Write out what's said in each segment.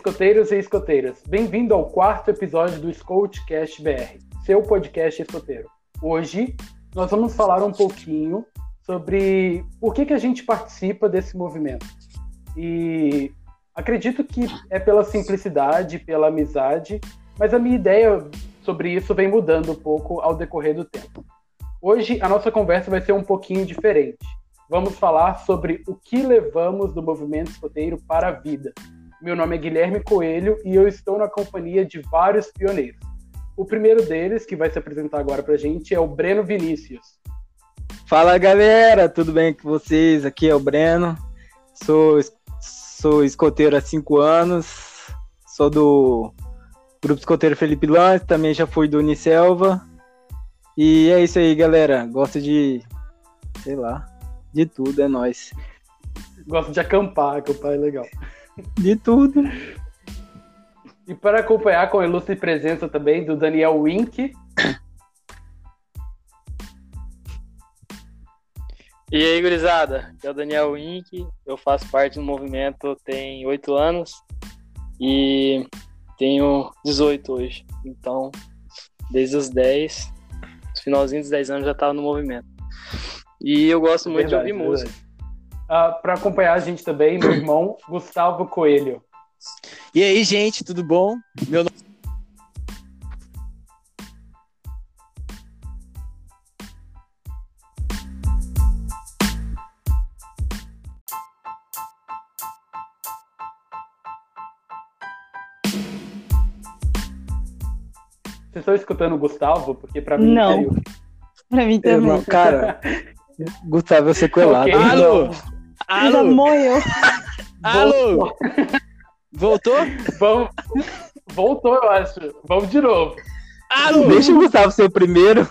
Escoteiros e escoteiras. Bem-vindo ao quarto episódio do Scoutcast BR, seu podcast escoteiro. Hoje nós vamos falar um pouquinho sobre por que, que a gente participa desse movimento. E acredito que é pela simplicidade, pela amizade, mas a minha ideia sobre isso vem mudando um pouco ao decorrer do tempo. Hoje a nossa conversa vai ser um pouquinho diferente. Vamos falar sobre o que levamos do movimento escoteiro para a vida. Meu nome é Guilherme Coelho e eu estou na companhia de vários pioneiros. O primeiro deles, que vai se apresentar agora para a gente, é o Breno Vinícius. Fala galera, tudo bem com vocês? Aqui é o Breno, sou, sou escoteiro há cinco anos, sou do Grupo Escoteiro Felipe Lance, também já fui do Unicelva. E é isso aí, galera. Gosto de, sei lá, de tudo, é nós. Gosto de acampar, acampar é legal. De tudo. E para acompanhar com a ilustre presença também do Daniel Wink. E aí, gurizada? Aqui é o Daniel Wink, eu faço parte do movimento tem oito anos e tenho 18 hoje. Então, desde os 10, no finalzinho dos 10 anos já estava no movimento. E eu gosto muito verdade, de ouvir verdade. música. Uh, para acompanhar a gente também, meu irmão Gustavo Coelho. E aí, gente, tudo bom? Meu nome Vocês estão escutando o Gustavo? Porque pra mim Não. Caiu. Pra mim também. Não, cara, Gustavo é sequelado. Okay, Alô? Alô? Morreu. Alô? Voltou? Vamos. Voltou, eu acho. Vamos de novo. Alô? Deixa o Gustavo ser o primeiro.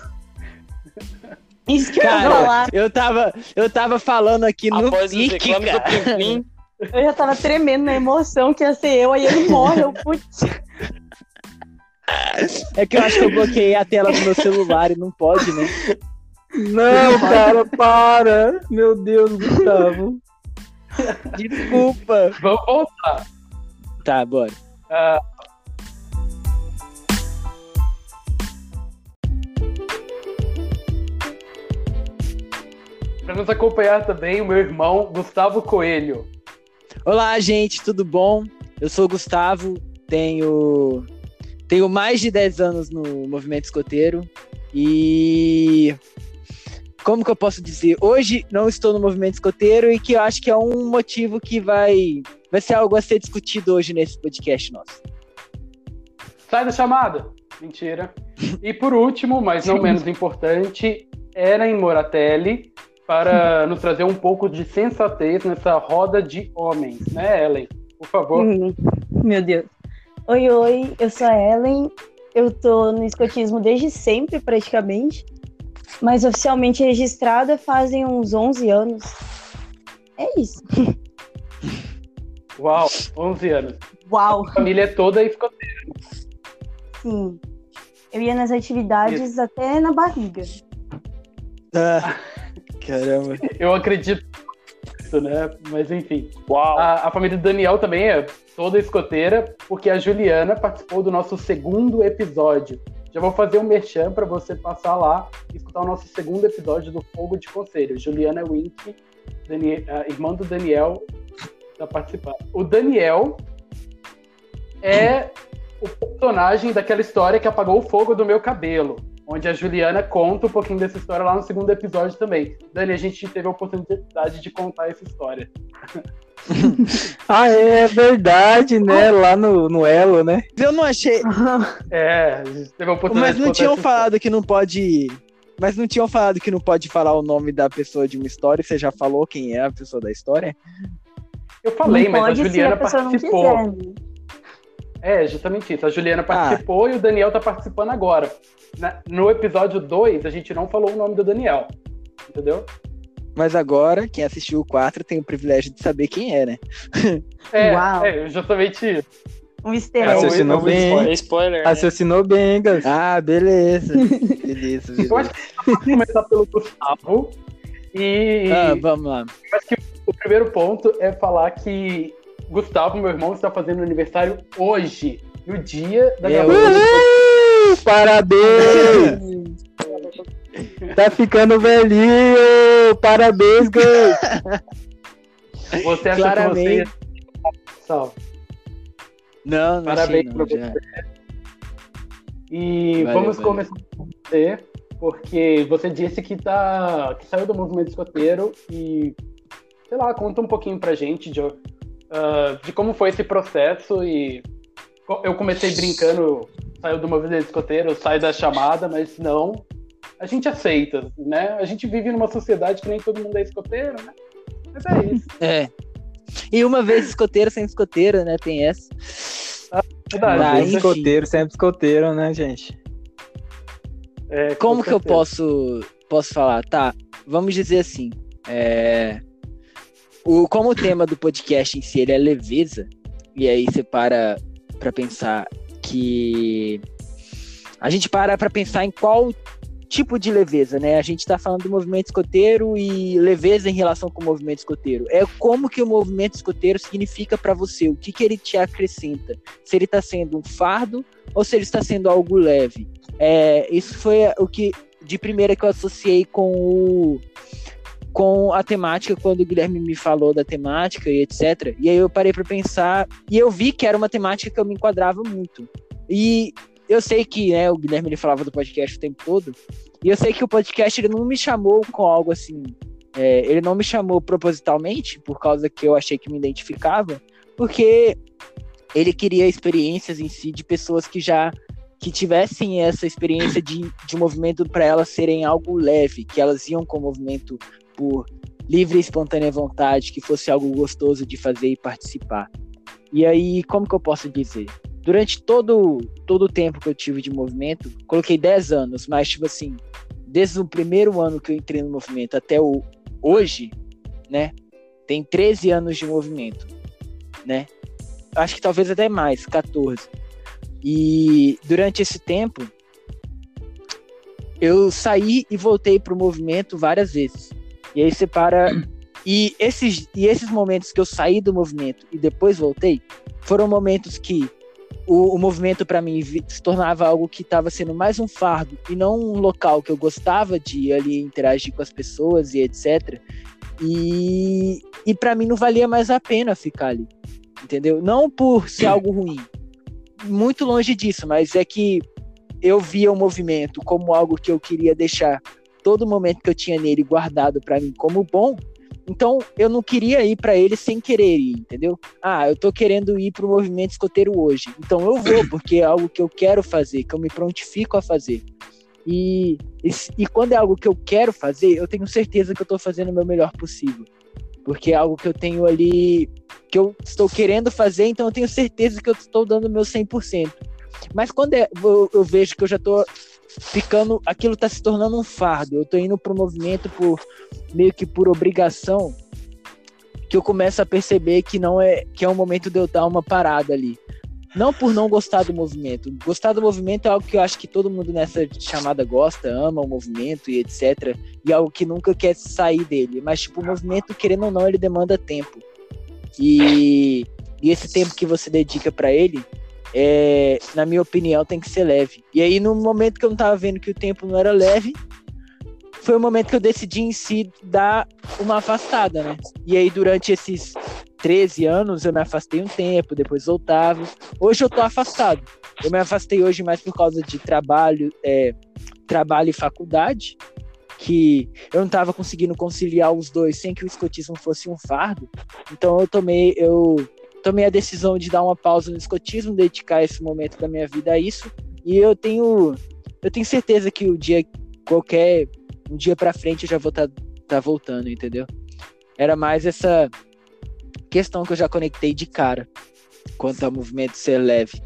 Isso que cara, eu ia falar. Eu tava, eu tava falando aqui no Após pique, cara. Do eu já tava tremendo na emoção que ia ser eu, aí ele morre. Eu, putz. É que eu acho que eu bloqueei a tela do meu celular e não pode, né? Não, cara, para! Meu Deus, Gustavo. Desculpa. Vamos voltar. Tá, bora. Uh... Para nos acompanhar também, o meu irmão Gustavo Coelho. Olá, gente, tudo bom? Eu sou o Gustavo, tenho tenho mais de 10 anos no movimento escoteiro e como que eu posso dizer? Hoje não estou no movimento escoteiro e que eu acho que é um motivo que vai vai ser algo a ser discutido hoje nesse podcast nosso. Sai da chamada. Mentira. E por último, mas não menos importante, Eren Moratelli para nos trazer um pouco de sensatez nessa roda de homens, né, Ellen? Por favor. Hum, meu Deus. Oi, oi, eu sou a Ellen. Eu tô no escotismo desde sempre, praticamente. Mas oficialmente registrada fazem uns 11 anos. É isso. Uau, 11 anos. Uau. A família é toda escoteira. Sim. Eu ia nas atividades isso. até na barriga. Ah, caramba. Eu acredito nisso, né? Mas enfim. Uau. A, a família do Daniel também é toda escoteira, porque a Juliana participou do nosso segundo episódio. Já vou fazer um merchan para você passar lá e escutar o nosso segundo episódio do Fogo de Conselho. Juliana Wink, Daniel, irmã do Daniel, está participando. O Daniel é o personagem daquela história que apagou o fogo do meu cabelo onde a Juliana conta um pouquinho dessa história lá no segundo episódio também. Dani, a gente teve a oportunidade de contar essa história. ah, é verdade, né? Lá no, no Elo, né? Eu não achei. É, a gente teve a oportunidade Mas não tinham falado história. que não pode. Mas não tinham falado que não pode falar o nome da pessoa de uma história? Você já falou quem é a pessoa da história? Eu falei, não mas a Juliana a participou. Né? É, justamente isso. A Juliana participou ah. e o Daniel tá participando agora. no episódio 2, a gente não falou o nome do Daniel. Entendeu? Mas agora, quem assistiu o 4 tem o privilégio de saber quem é, né? É, Uau. é justamente isso. Um easter egg. Raciocinou bem. Spoiler, Raciocinou né? bem, Gas. Ah, beleza. beleza, beleza. Eu acho que a gente vai começar pelo Gustavo. E. Ah, vamos lá. Eu acho que o primeiro ponto é falar que Gustavo, meu irmão, está fazendo aniversário hoje, no dia da gravação. Uhul! Parabéns! tá ficando velhinho! Parabéns, Gus! Você acha Claramente. que você... Salve. Não, não Parabéns achei, não, pra já. E Valeu, vamos valeu. começar com você, porque você disse que, tá, que saiu do movimento escoteiro e, sei lá, conta um pouquinho pra gente de, ah, de como foi esse processo e eu comecei brincando, saiu do movimento escoteiro, sai da chamada, mas não, a gente aceita, né? A gente vive numa sociedade que nem todo mundo é escoteiro, né? Mas é isso. É. E uma vez escoteiro sem escoteiro, né? Tem essa. Verdade. Ah, enfim. escoteiro, sempre escoteiro, né, gente? É, com Como que eu posso, posso falar? Tá, vamos dizer assim. é, O, como o tema do podcast em si é leveza, e aí você para pra pensar que. A gente para pra pensar em qual tipo de leveza, né? A gente tá falando do movimento escoteiro e leveza em relação com o movimento escoteiro. É como que o movimento escoteiro significa pra você, o que que ele te acrescenta. Se ele tá sendo um fardo ou se ele está sendo algo leve. É, isso foi o que de primeira que eu associei com o com a temática quando o Guilherme me falou da temática e etc. E aí eu parei para pensar e eu vi que era uma temática que eu me enquadrava muito. E eu sei que, né, o Guilherme ele falava do podcast o tempo todo. E eu sei que o podcast ele não me chamou com algo assim. é, ele não me chamou propositalmente por causa que eu achei que me identificava, porque ele queria experiências em si de pessoas que já que tivessem essa experiência de, de movimento para elas serem algo leve, que elas iam com o movimento por livre e espontânea vontade, que fosse algo gostoso de fazer e participar. E aí, como que eu posso dizer? Durante todo, todo o tempo que eu tive de movimento, coloquei 10 anos, mas tipo assim, desde o primeiro ano que eu entrei no movimento até o hoje, né? Tem 13 anos de movimento, né? Acho que talvez até mais, 14. E durante esse tempo, eu saí e voltei pro movimento várias vezes. E aí você para. E esses, e esses momentos que eu saí do movimento e depois voltei, foram momentos que o, o movimento para mim se tornava algo que estava sendo mais um fardo e não um local que eu gostava de ir ali interagir com as pessoas e etc. E, e para mim não valia mais a pena ficar ali, entendeu? Não por ser algo ruim, muito longe disso, mas é que eu via o movimento como algo que eu queria deixar todo momento que eu tinha nele guardado para mim como bom. Então eu não queria ir para ele sem querer ir, entendeu? Ah, eu tô querendo ir pro movimento escoteiro hoje. Então eu vou, porque é algo que eu quero fazer, que eu me prontifico a fazer. E, e, e quando é algo que eu quero fazer, eu tenho certeza que eu tô fazendo o meu melhor possível. Porque é algo que eu tenho ali, que eu estou querendo fazer, então eu tenho certeza que eu estou dando o meu 100%. Mas quando é- eu, eu vejo que eu já tô ficando, aquilo tá se tornando um fardo, eu tô indo pro movimento por meio que por obrigação, que eu começo a perceber que não é que é o momento de eu dar uma parada ali. Não por não gostar do movimento. Gostar do movimento é algo que eu acho que todo mundo nessa chamada gosta, ama o movimento e etc. E algo que nunca quer sair dele. Mas, tipo, o movimento, querendo ou não, ele demanda tempo. E, e esse tempo que você dedica para ele, é, na minha opinião, tem que ser leve. E aí, no momento que eu não tava vendo que o tempo não era leve, foi o momento que eu decidi em si dar uma afastada, né? E aí, durante esses 13 anos, eu me afastei um tempo, depois voltava. Hoje eu tô afastado. Eu me afastei hoje mais por causa de trabalho, é, trabalho e faculdade, que eu não tava conseguindo conciliar os dois sem que o escotismo fosse um fardo. Então eu tomei, eu tomei a decisão de dar uma pausa no escotismo, dedicar esse momento da minha vida a isso. E eu tenho, eu tenho certeza que o dia qualquer um dia para frente eu já vou estar tá, tá voltando, entendeu? Era mais essa questão que eu já conectei de cara quanto ao movimento ser leve.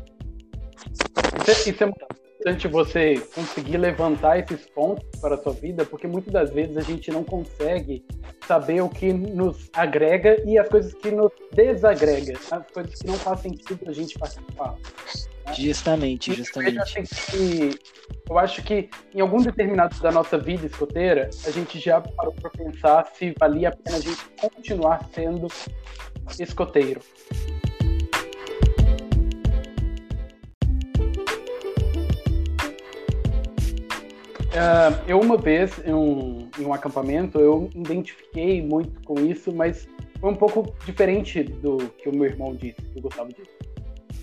Isso é, isso é muito importante você conseguir levantar esses pontos para a sua vida, porque muitas das vezes a gente não consegue saber o que nos agrega e as coisas que nos desagrega, as coisas que não fazem sentido a gente participar. Justamente, justamente. Eu acho, que, eu acho que em algum determinado da nossa vida escoteira, a gente já parou para pensar se valia a pena a gente continuar sendo escoteiro. Uh, eu uma vez em um, em um acampamento eu identifiquei muito com isso, mas foi um pouco diferente do que o meu irmão disse, que eu gostava disso.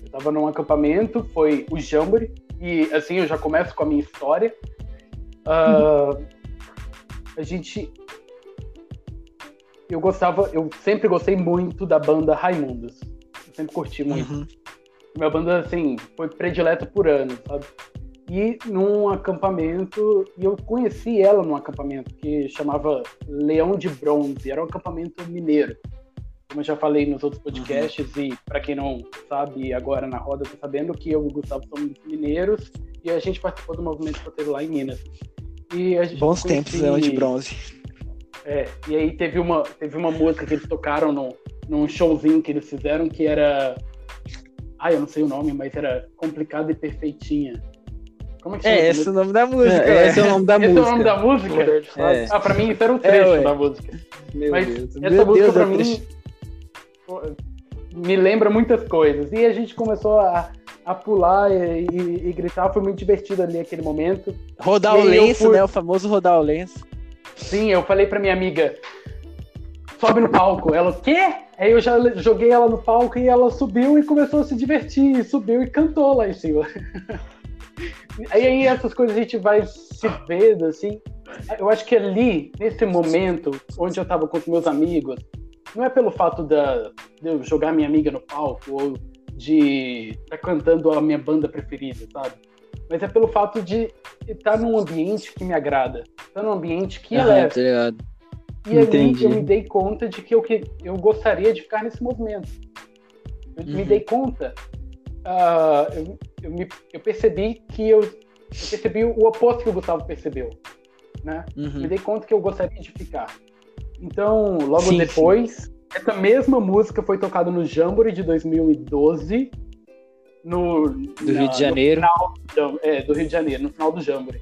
Eu estava num acampamento, foi o Jamboree, e assim eu já começo com a minha história. Uh, a gente. Eu gostava, eu sempre gostei muito da banda Raimundos. Eu sempre curti muito. Uhum. Minha banda, assim, foi predileta por anos, sabe? E num acampamento, e eu conheci ela num acampamento que chamava Leão de Bronze, era um acampamento mineiro. Como eu já falei nos outros podcasts, uhum. e para quem não sabe, agora na roda tá sabendo que eu e o Gustavo somos mineiros, e a gente participou do movimento escoteiro lá em Minas. E Bons conheci... tempos, Leão de Bronze. É, e aí teve uma, teve uma música que eles tocaram no, num showzinho que eles fizeram que era. Ai, eu não sei o nome, mas era Complicada e Perfeitinha. Como é que? É, esse é o nome da música. É, esse é o nome da esse música. Esse é o nome da música? É. Ah, pra mim isso era um trecho é, da música. Meu Mas Deus. essa Meu música Deus, pra mim me lembra muitas coisas. E a gente começou a, a pular e, e, e gritar, foi muito divertido ali aquele momento. Rodar o lenço, fui... né? O famoso rodar o lenço. Sim, eu falei pra minha amiga, sobe no palco. Ela, o quê? Aí eu já joguei ela no palco e ela subiu e começou a se divertir, subiu e cantou lá em cima. Aí, aí essas coisas a gente vai se vendo, assim. Eu acho que ali, nesse momento, onde eu tava com os meus amigos, não é pelo fato da, de eu jogar minha amiga no palco ou de estar tá cantando a minha banda preferida, sabe? Mas é pelo fato de estar num ambiente que me agrada, estar num ambiente que ah, é leve. E Entendi. ali eu me dei conta de que eu, que eu gostaria de ficar nesse movimento. Eu uhum. me dei conta uh, eu, eu, me, eu, percebi que eu, eu, percebi o oposto que o Gustavo percebeu, né? Uhum. Me dei conta que eu gostaria de ficar. Então, logo sim, depois, sim. essa mesma música foi tocada no Jamboree de 2012, no do na, Rio de Janeiro, final, é, do Rio de Janeiro, no final do Jamboree.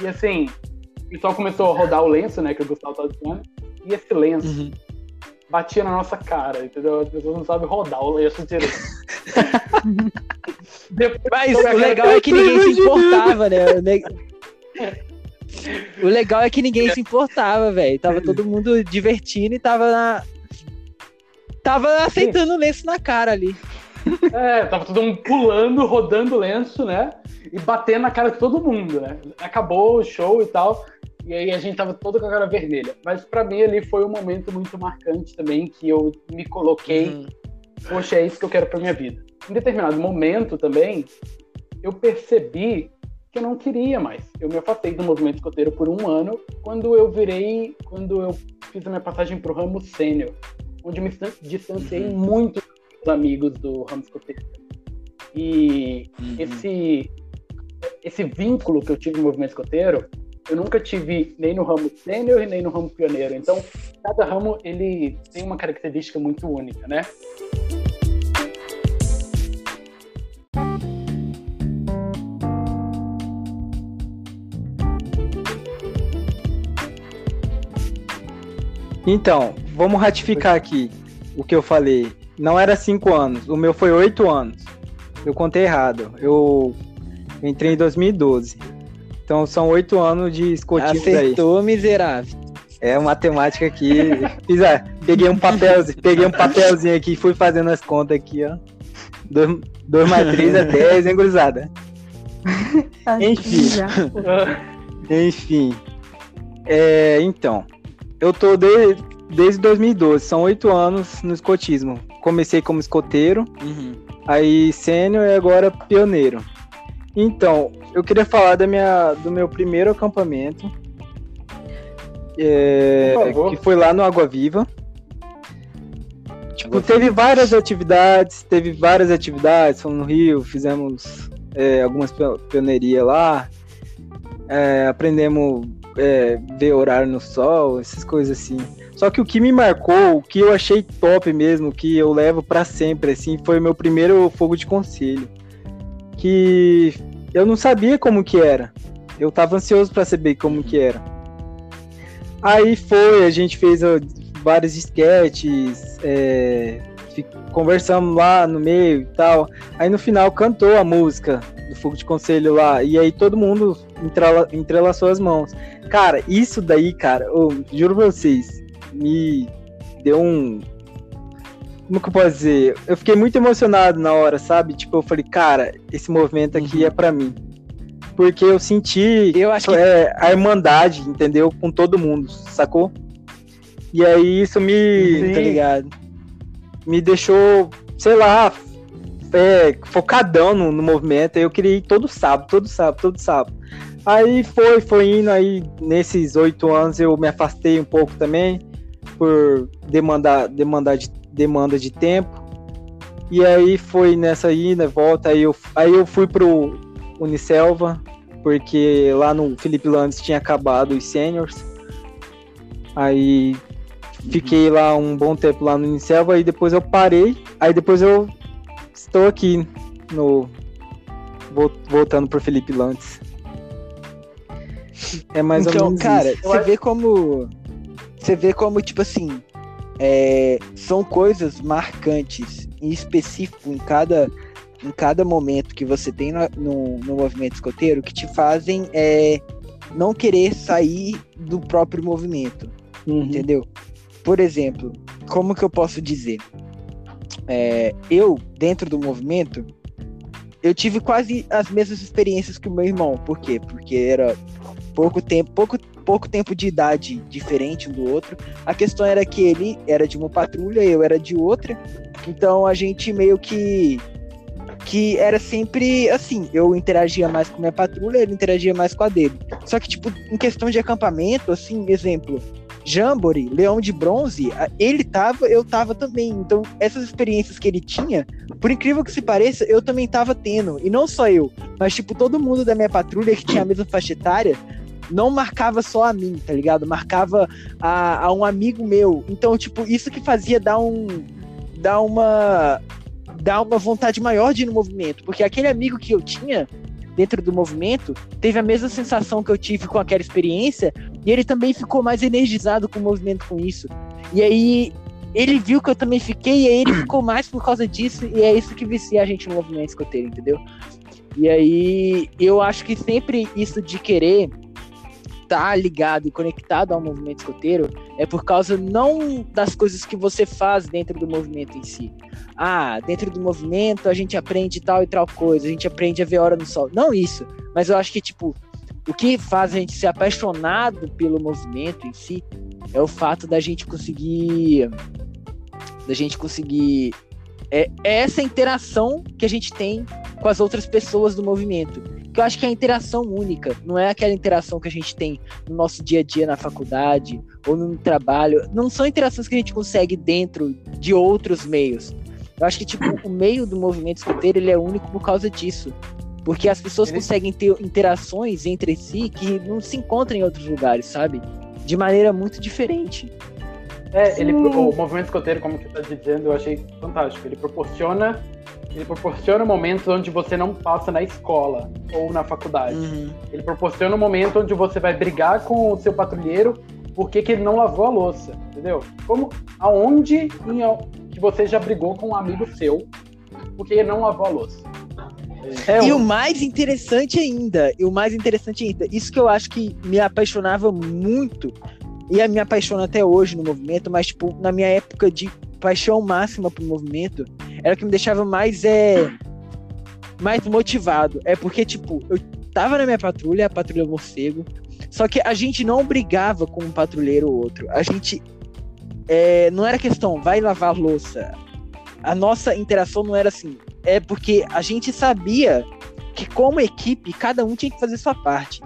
E assim, o pessoal começou a rodar o lenço, né, que o Gustavo estava dizendo, e esse lenço uhum. batia na nossa cara, entendeu? As pessoas não sabem rodar o lenço direito. Mas o legal é que ninguém se importava, né? O legal é que ninguém se importava, velho. Tava todo mundo divertindo e tava na... Tava aceitando o lenço na cara ali. É, tava todo mundo pulando, rodando o lenço, né? E batendo na cara de todo mundo, né? Acabou o show e tal. E aí a gente tava todo com a cara vermelha. Mas para mim ali foi um momento muito marcante também, que eu me coloquei, uhum. poxa, é isso que eu quero pra minha vida em determinado momento também, eu percebi que eu não queria mais. Eu me afastei do movimento escoteiro por um ano, quando eu virei, quando eu fiz a minha passagem para o ramo sênior, onde me distanciei uhum. muito dos amigos do ramo escoteiro. E uhum. esse, esse vínculo que eu tive no movimento escoteiro, eu nunca tive nem no ramo sênior e nem no ramo pioneiro. Então, cada ramo ele tem uma característica muito única, né? Então, vamos ratificar aqui o que eu falei. Não era cinco anos, o meu foi oito anos. Eu contei errado. Eu entrei em 2012. Então são oito anos de escotismo aí. Acertou, miserável. É matemática aqui. Fiz, ah, peguei um papelzinho, peguei um papelzinho aqui e fui fazendo as contas aqui, ó. 2 mais 3 é 10, hein, gurizada? Enfim. Enfim. É, então, eu tô de, desde 2012, são oito anos no escotismo. Comecei como escoteiro, uhum. aí sênior e agora pioneiro. Então, eu queria falar da minha, do meu primeiro acampamento, é, que foi lá no Água Viva. Tipo, teve várias atividades, teve várias atividades, fomos no Rio, fizemos é, algumas pionerias lá, é, aprendemos é, ver horário no sol, essas coisas assim. Só que o que me marcou, o que eu achei top mesmo, que eu levo para sempre, assim, foi o meu primeiro fogo de conselho. Que eu não sabia como que era. Eu tava ansioso para saber como que era. Aí foi, a gente fez vários sketches, é, conversamos lá no meio e tal. Aí no final cantou a música do Fogo de Conselho lá. E aí todo mundo entrela, entrelaçou as mãos. Cara, isso daí, cara, eu juro pra vocês, me deu um. Como que eu posso dizer? Eu fiquei muito emocionado na hora, sabe? Tipo, eu falei, cara, esse movimento aqui Uhum. é pra mim. Porque eu senti Eu acho que é, a irmandade, entendeu? Com todo mundo, sacou? E aí isso me, tá ligado? me deixou, sei lá, é, focadão no, no movimento. Eu queria ir todo sábado, todo sábado, todo sábado. Aí foi, foi indo, aí nesses oito anos eu me afastei um pouco também, por demandar, demandar de, demanda de tempo. E aí foi nessa ida, volta, aí eu, aí eu fui pro Unicelva, porque lá no Felipe Landes tinha acabado os seniors. Aí fiquei lá um bom tempo lá no Unicelva, aí depois eu parei, aí depois eu estou aqui no vol- voltando pro Felipe Landes. É mais ou então, menos cara, isso. você vê como. Você vê como, tipo assim. é, são coisas marcantes em específico em cada, em cada momento que você tem no, no, no movimento escoteiro que te fazem é, não querer sair do próprio movimento. Uhum. entendeu? Por exemplo, como que eu posso dizer? É, eu, dentro do movimento, eu tive quase as mesmas experiências que o meu irmão. Por quê? Porque era pouco tempo, pouco, pouco tempo de idade diferente um do outro. A questão era que ele era de uma patrulha, eu era de outra. Então a gente meio que que era sempre assim, eu interagia mais com minha patrulha, ele interagia mais com a dele. Só que tipo, em questão de acampamento, assim, exemplo, Jambori, Leão de Bronze, ele tava, eu tava também. Então, essas experiências que ele tinha, por incrível que se pareça, eu também tava tendo. E não só eu, mas, tipo, todo mundo da minha patrulha que tinha a mesma faixa etária, não marcava só a mim, tá ligado? Marcava a, a um amigo meu. Então, tipo, isso que fazia dar um. dar uma. dar uma vontade maior de ir no movimento. Porque aquele amigo que eu tinha dentro do movimento teve a mesma sensação que eu tive com aquela experiência e ele também ficou mais energizado com o movimento com isso. E aí ele viu que eu também fiquei, e aí ele ficou mais por causa disso, e é isso que vicia a gente no movimento escoteiro, entendeu? E aí eu acho que sempre isso de querer estar ligado e conectado ao movimento escoteiro é por causa não das coisas que você faz dentro do movimento em si. Ah, dentro do movimento a gente aprende tal e tal coisa, a gente aprende a ver a hora no sol. Não isso, mas eu acho que, tipo, o que faz a gente ser apaixonado pelo movimento em si é o fato da gente conseguir. da gente conseguir. É, é essa interação que a gente tem com as outras pessoas do movimento. Que eu acho que é a interação única, não é aquela interação que a gente tem no nosso dia a dia na faculdade ou no trabalho. Não são interações que a gente consegue dentro de outros meios. Eu acho que, tipo, o meio do movimento escoteiro ele é único por causa disso. Porque as pessoas Ele- conseguem ter interações entre si que não se encontram em outros lugares, sabe? De maneira muito diferente. É, ele, o movimento escoteiro, como você está dizendo, eu achei fantástico. Ele proporciona, ele proporciona momentos onde você não passa na escola ou na faculdade. Ele proporciona um momento onde você vai brigar com o seu patrulheiro porque que ele não lavou a louça, entendeu? Como, aonde em que você já brigou com um amigo seu porque ele não lavou a louça? É, E um- o mais interessante ainda, e o mais interessante ainda, isso que eu acho que me apaixonava muito, e me apaixona até hoje no movimento, mas tipo, na minha época de paixão máxima pro movimento, era o que me deixava mais é mais motivado. É porque, tipo, eu tava na minha patrulha, a patrulha morcego, só que a gente não brigava com um patrulheiro ou outro. A gente é, não era questão, vai lavar louça. A nossa interação não era assim. É porque a gente sabia que, como equipe, cada um tinha que fazer sua parte.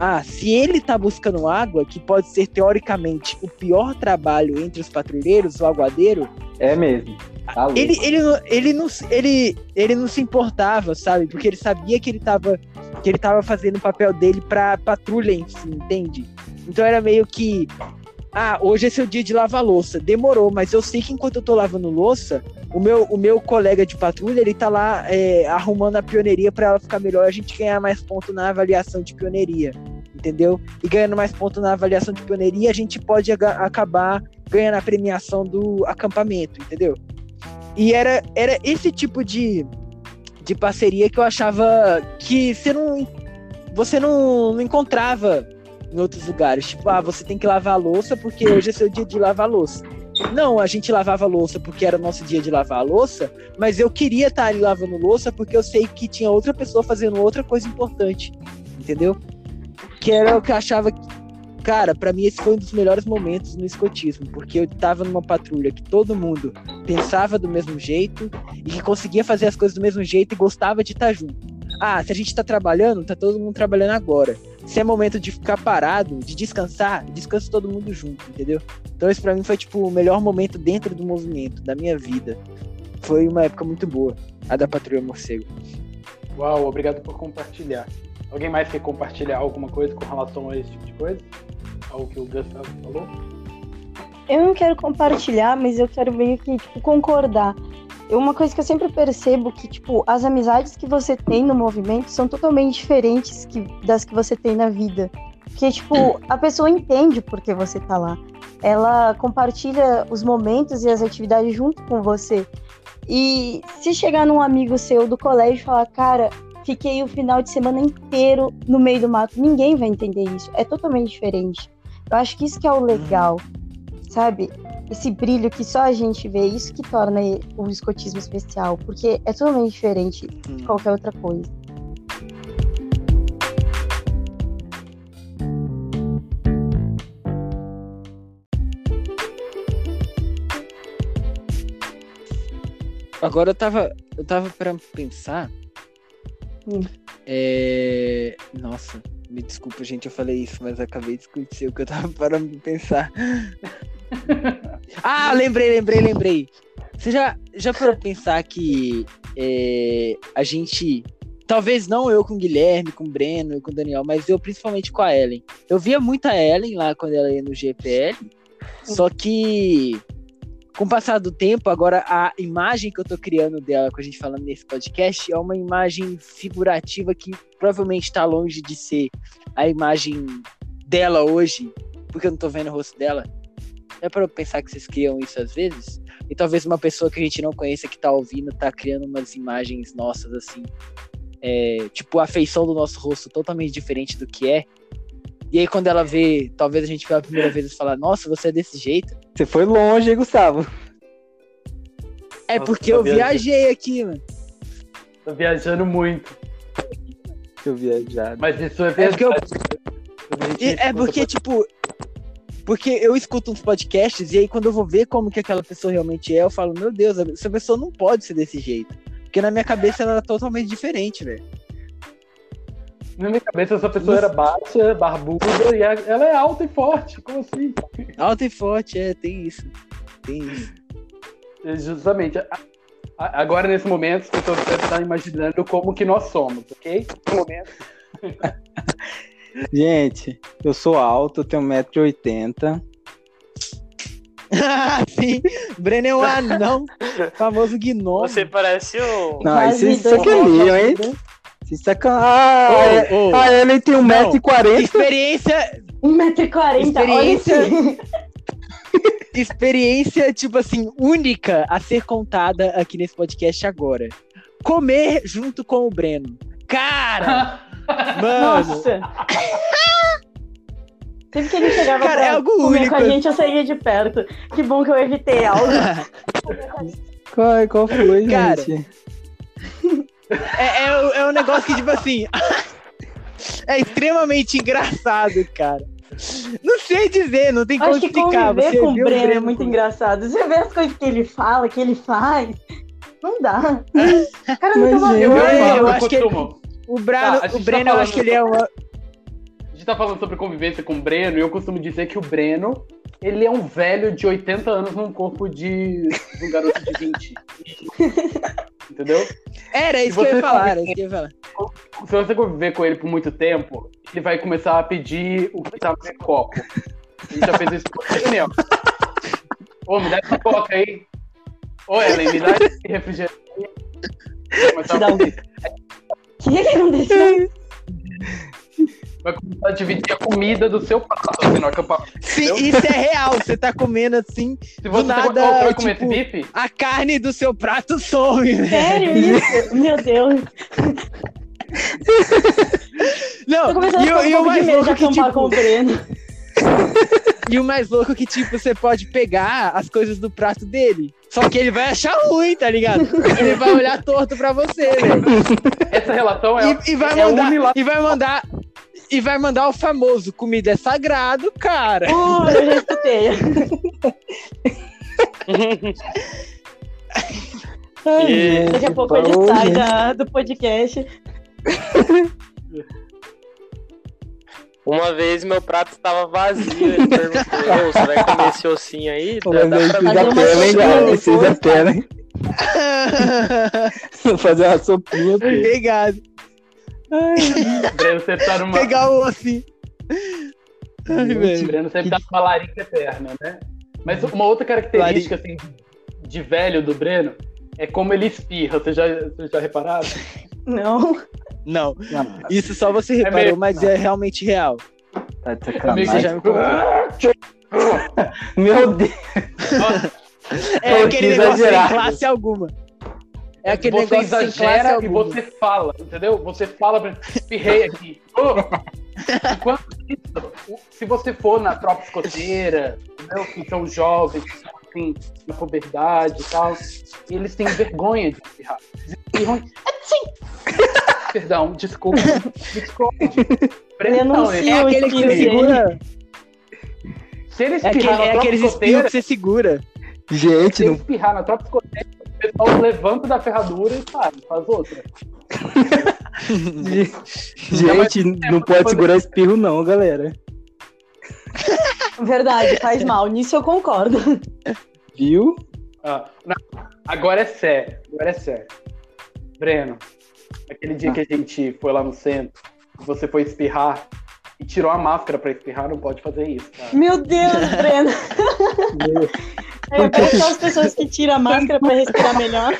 Ah, se ele tá buscando água, que pode ser teoricamente o pior trabalho entre os patrulheiros, o aguadeiro, É mesmo. Tá ele, ele, não- ele, não, se- ele, ele não se importava, sabe? Porque ele sabia que ele tava, que ele tava fazendo o papel dele pra patrulha em si, entende? Então era meio que. Ah, hoje é seu dia de lavar louça. Demorou, mas eu sei que enquanto eu tô lavando louça, o meu, o meu colega de patrulha, ele tá lá é, arrumando a pioneiria pra ela ficar melhor, a gente ganhar mais ponto na avaliação de pioneiria. Entendeu? E ganhando mais ponto na avaliação de pioneiria, a gente pode acabar ganhando a premiação do acampamento, entendeu? E era, era esse tipo de, de parceria que eu achava que você não. você não, não encontrava em outros lugares. Tipo, ah, você tem que lavar a louça porque hoje é seu dia de lavar a louça. Não, a gente lavava a louça porque era nosso dia de lavar a louça, mas eu queria estar ali lavando louça porque eu sei que tinha outra pessoa fazendo outra coisa importante, entendeu? Que era o que eu achava que, cara, para mim esse foi um dos melhores momentos no escotismo, porque eu tava numa patrulha que todo mundo pensava do mesmo jeito e que conseguia fazer as coisas do mesmo jeito e gostava de estar junto. Ah, se a gente tá trabalhando, tá todo mundo trabalhando agora. Se é momento de ficar parado, de descansar, descansa todo mundo junto, entendeu? Então esse pra mim foi tipo o melhor momento dentro do movimento, da minha vida. Foi uma época muito boa, a da Patrulha Morcego. Uau, obrigado por compartilhar. Alguém mais quer compartilhar alguma coisa com relação a esse tipo de coisa? Algo que o Gustavo falou? Eu não quero compartilhar, mas eu quero meio que tipo, concordar. Uma coisa que eu sempre percebo que, tipo, as amizades que você tem no movimento são totalmente diferentes que, das que você tem na vida. Porque, tipo, a pessoa entende por que você tá lá. Ela compartilha os momentos e as atividades junto com você. E se chegar num amigo seu do colégio e falar, cara, fiquei o final de semana inteiro no meio do mato, ninguém vai entender isso. É totalmente diferente. Eu acho que isso que é o legal, sabe? Esse brilho que só a gente vê, isso que torna o escotismo especial, porque é totalmente diferente de qualquer outra coisa. Agora eu tava, eu tava pra pensar. Hum. É... Nossa, me desculpa, gente, eu falei isso, mas acabei de esquecer o que eu tava de pensar. Ah, lembrei, lembrei, lembrei. Você já, já parou pensar que é, a gente. Talvez não eu com o Guilherme, com o Breno e com o Daniel, mas eu principalmente com a Ellen. Eu via muito a Ellen lá quando ela ia no GPL, só que com o passar do tempo, agora a imagem que eu tô criando dela, com a gente falando nesse podcast, é uma imagem figurativa que provavelmente está longe de ser a imagem dela hoje, porque eu não tô vendo o rosto dela. É para eu pensar que vocês criam isso às vezes? E talvez uma pessoa que a gente não conheça que tá ouvindo tá criando umas imagens nossas assim. É, tipo, a feição do nosso rosto totalmente diferente do que é. E aí, quando ela vê, talvez a gente pela primeira vez e fala, nossa, você é desse jeito. Você foi longe, hein, Gustavo? É Nossa, porque tá eu viajando. viajei aqui, mano. Tô viajando muito. Eu viajado. Mas isso é É porque, eu- verdade. É porque tipo. Porque eu escuto uns podcasts e aí quando eu vou ver como que aquela pessoa realmente é, eu falo, meu Deus, essa pessoa não pode ser desse jeito. Porque na minha cabeça ela era totalmente diferente, velho. Na minha cabeça, essa pessoa era baixa, barbuda, e a- ela é alta e forte. Como assim? Alta e forte, é, tem isso. Tem isso. É Justamente. Agora, nesse momento, as pessoas devem estar imaginando como que nós somos, ok? No momento. Gente, eu sou alto, eu tenho 1,80m. Sim, Breno é um anão, famoso gnomo. Você parece o. Não, Quase isso dois sacaneio, hein? metros. Se sacan... Ah, Ô, ô, a Ellen tem 1,40m. experiência, 1,40m, olha Experiência- experiência, tipo assim, única a ser contada aqui nesse podcast agora. Comer junto com o Breno. Cara, mano, Nossa! Sempre que ele chegava Cara, pra é algo comer único. com a gente, eu saía de perto. Que bom que eu evitei algo. Qual, qual foi, Cara, gente? é, é, o- é um negócio que, tipo assim, é extremamente engraçado, cara. Não sei dizer, não tem como Acho que explicar. conviver Você com o viu Breno é muito com- engraçado. Você vê as coisas que ele fala, que ele faz. Não dá. O cara não Mas, toma gente, Eu, banho. eu, eu acho que ele-. O, Brano, Tá, a o tá Breno, eu acho que ele é uma. A gente tá falando sobre convivência com o Breno, e eu costumo dizer que o Breno, ele é um velho de 80 anos num corpo de, de um garoto de 20. Entendeu? Era isso que eu ia falar, era isso que eu ia falar. Se você conviver com ele por muito tempo, ele vai começar a pedir o que tá no copo. A gente já fez isso com o Daniel. Ô, me dá essa coca aí. Ô, Ellen, me dá esse refrigerante. Começar, Dá um- O que que aconteceu? vai começar a dividir a comida do seu prato. Assim, eu passo. Sim, Entendeu? isso é real. Você tá comendo assim, Se você, nada, Ô, você vai comer tipo, esse bife? a carne do seu prato some, velho. Sério isso? Meu Deus. Não, e, ficar e o mais louco que, com o tipo, Breno. e o mais louco que, tipo, você pode pegar as coisas do prato dele. Só que ele vai achar ruim, tá ligado? Ele vai olhar torto pra você, velho. Essa relação é, E, e vai é mandar, unilateral. e vai mandar. E vai mandar o famoso comida é sagrado, cara. Uh, eu já escutei. E- Daqui a pouco ele Ô, sai da- do podcast. Uma vez meu prato estava vazio, ele perguntou, "Ô, você vai comer esse ossinho aí? Dá, Mas dá aí pra vocês fazer uma apelam, hein, tá? apelam, hein? Fazer uma sopinha. Obrigado. Breno, você tá numa. Pegar o assim. Ai, velho. Breno sempre tá numa larica eterna, né? Mas uma outra característica assim, de velho do Breno é como ele espirra. Vocês já, vocês já repararam? Não. Não, Não, isso só você reparou, mesmo, mas é realmente real. tá de Amigo, Você sacanagem. já me contou. Meu Deus. É aquele que negócio sem exagerado. classe alguma. É aquele você negócio sem classe exagera e alguma. você fala, entendeu? Você fala, Breno, espirrei aqui. Enquanto isso, se você for na tropa escoteira, entendeu? Que são jovens, que estão assim, na puberdade e tal, eles têm vergonha de espirrar. Eles espirram assim. Perdão, desculpa. Breno, não, Denuncie ele- É aquele que você segura. se ele É, espirrar aquele, na é aqueles espirros que você segura. Gente, se ele não espirrar na tropa escoteira, o pessoal levanta da ferradura e sai, faz outra. Gente, não pode segurar espirro, não, galera. Verdade, faz mal. Nisso eu concordo. Viu? Ah, não, agora é sério, agora é sério. Breno, aquele dia que a gente foi lá no centro, você foi espirrar e tirou a máscara pra espirrar, não pode fazer isso, cara. Meu Deus, Breno. Eu quero só as pessoas que tiram a máscara pra respirar melhor.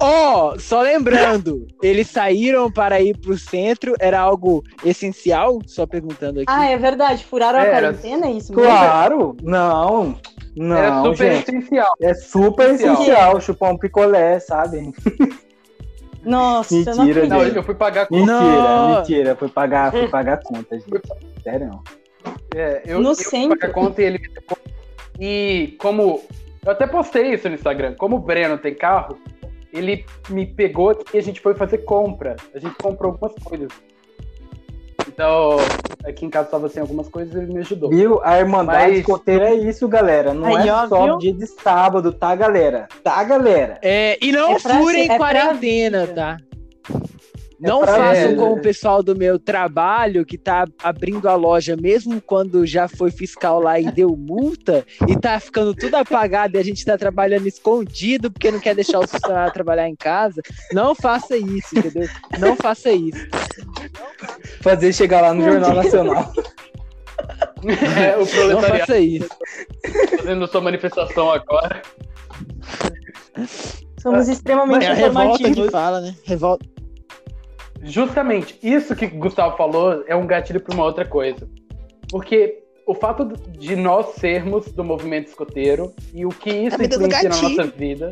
Ó, só lembrando, eles saíram para ir pro centro, era algo essencial? Só perguntando aqui. Ah, é verdade. Furaram a Era. quarentena, é isso mesmo? Claro. Não. Era Não, super gente. essencial. É super Essencial. essencial chupar um picolé, sabe? Nossa, eu não Mentira. Não, eu fui pagar com. Mentira, Não. mentira. Foi pagar, foi pagar a conta, gente. Sério. É, eu, No eu fui centro? pagar conta e ele me. E como. Eu até postei isso no Instagram. Como o Breno tem carro, ele me pegou e a gente foi fazer compra. A gente comprou algumas coisas. Então, aqui em casa estava sem algumas coisas ele me ajudou. Viu? A Irmandade Mas- Escoteira é isso, galera. Não Aí, é ó, só viu? dia de sábado, tá, galera? Tá, galera? É, e não É furem é pra quarentena, tá? Não pra façam como o pessoal do meu trabalho que tá abrindo a loja, mesmo quando já foi fiscal lá e deu multa, e tá ficando tudo apagado e a gente tá trabalhando escondido porque não quer deixar o funcionário trabalhar em casa. Não faça isso, entendeu? Não faça isso. Fazer chegar lá no Jornal Nacional. É, o Não proletariado faça isso. fazendo sua manifestação agora. Somos extremamente É a revolta informativos. que fala, né? Revolta. Justamente, isso que o Gustavo falou é um gatilho para uma outra coisa. Porque o fato de nós sermos do movimento escoteiro e o que isso dando influencia na nossa vida,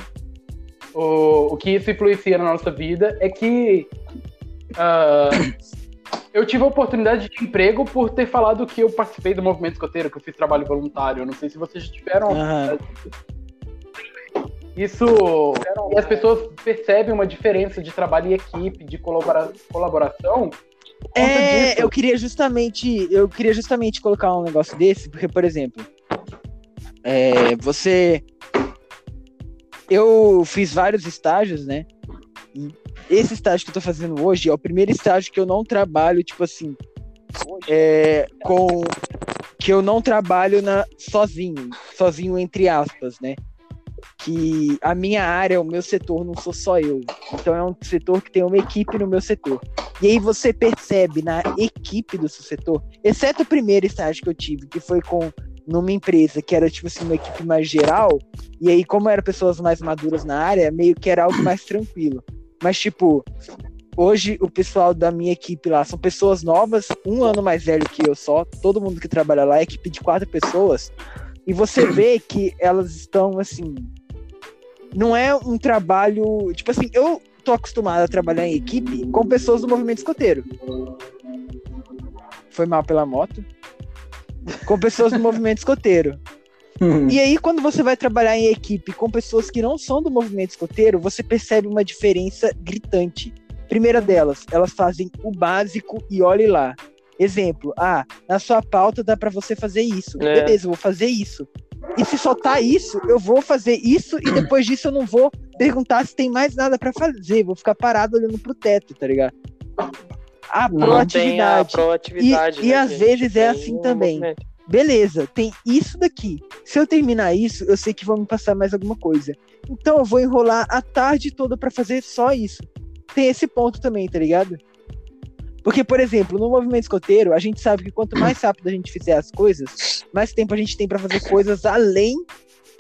o, o que isso influencia na nossa vida é que ah, eu tive a oportunidade de emprego por ter falado que eu participei do movimento escoteiro, que eu fiz trabalho voluntário. Eu não sei se vocês já tiveram Aham. isso. E as pessoas percebem uma diferença de trabalho em equipe, de colabora- colaboração. É, disso. eu queria justamente, eu queria justamente colocar um negócio desse, porque, por exemplo, é, você, eu fiz vários estágios, né? Esse estágio que eu tô fazendo hoje é o primeiro estágio que eu não trabalho, tipo assim, é, com que eu não trabalho na sozinho, sozinho entre aspas, né? Que a minha área, o meu setor, não sou só eu. Então é um setor que tem uma equipe no meu setor. E aí você percebe na equipe do seu setor, exceto o primeiro estágio que eu tive, que foi com numa empresa que era tipo assim uma equipe mais geral, e aí como eram pessoas mais maduras na área, meio que era algo mais tranquilo. Mas tipo, hoje o pessoal da minha equipe lá são pessoas novas, um ano mais velho que eu só, todo mundo que trabalha lá, é equipe de quatro pessoas, e você vê que elas estão assim, não é um trabalho, tipo assim, eu tô acostumado a trabalhar em equipe com pessoas do movimento escoteiro. foi mal pela moto, com pessoas do movimento escoteiro. E aí, quando você vai trabalhar em equipe com pessoas que não são do movimento escoteiro, você percebe uma diferença gritante. Primeira delas, elas fazem o básico e olhe lá. Exemplo, ah, na sua pauta dá para você fazer isso. É. Beleza, eu vou fazer isso. E se só tá isso, eu vou fazer isso e depois disso eu não vou perguntar se tem mais nada para fazer. Vou ficar parado olhando pro teto, tá ligado? A tem a proatividade. proatividade. E- e né, às gente? vezes é assim também. movimento. Beleza, tem isso daqui. Se eu terminar isso, eu sei que vão me passar mais alguma coisa. Então eu vou enrolar a tarde toda pra fazer só isso. Tem esse ponto também, tá ligado? Porque, por exemplo, no movimento escoteiro, a gente sabe que quanto mais rápido a gente fizer as coisas, mais tempo a gente tem pra fazer coisas além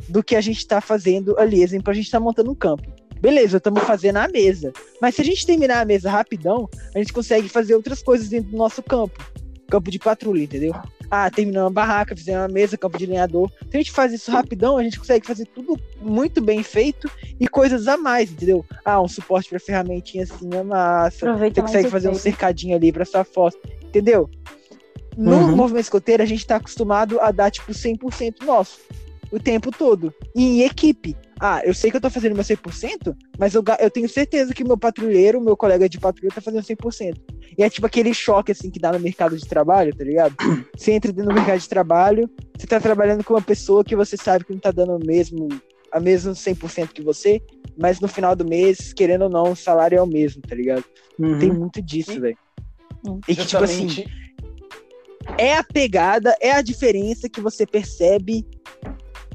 do que a gente tá fazendo ali. Exemplo, a gente tá montando um campo. Beleza, estamos fazendo a mesa. Mas se a gente terminar a mesa rapidão, a gente consegue fazer outras coisas dentro do nosso campo. Campo de patrulha, entendeu? Ah, terminamos a barraca, fizemos uma mesa, campo de lenhador. Se a gente faz isso rapidão, a gente consegue fazer tudo muito bem feito e coisas a mais, entendeu? Ah, um suporte pra ferramentinha assim é massa. Aproveita Você mais consegue fazer um cercadinho ali pra sua foto, entendeu? No Uhum. movimento escoteiro, a gente tá acostumado a dar, tipo, 100% nosso. O tempo todo. E em equipe. Ah, eu sei que eu tô fazendo meu 100%, mas eu, eu tenho certeza que meu patrulheiro, meu colega de patrulha tá fazendo 100%. E é tipo aquele choque, assim, que dá no mercado de trabalho, tá ligado? Você entra dentro do mercado de trabalho, você tá trabalhando com uma pessoa que você sabe que não tá dando o mesmo, a mesmo 100% que você, mas no final do mês, querendo ou não, o salário é o mesmo, tá ligado? Uhum. Tem muito disso, velho. Hum. E que, tipo assim, é a pegada, é a diferença que você percebe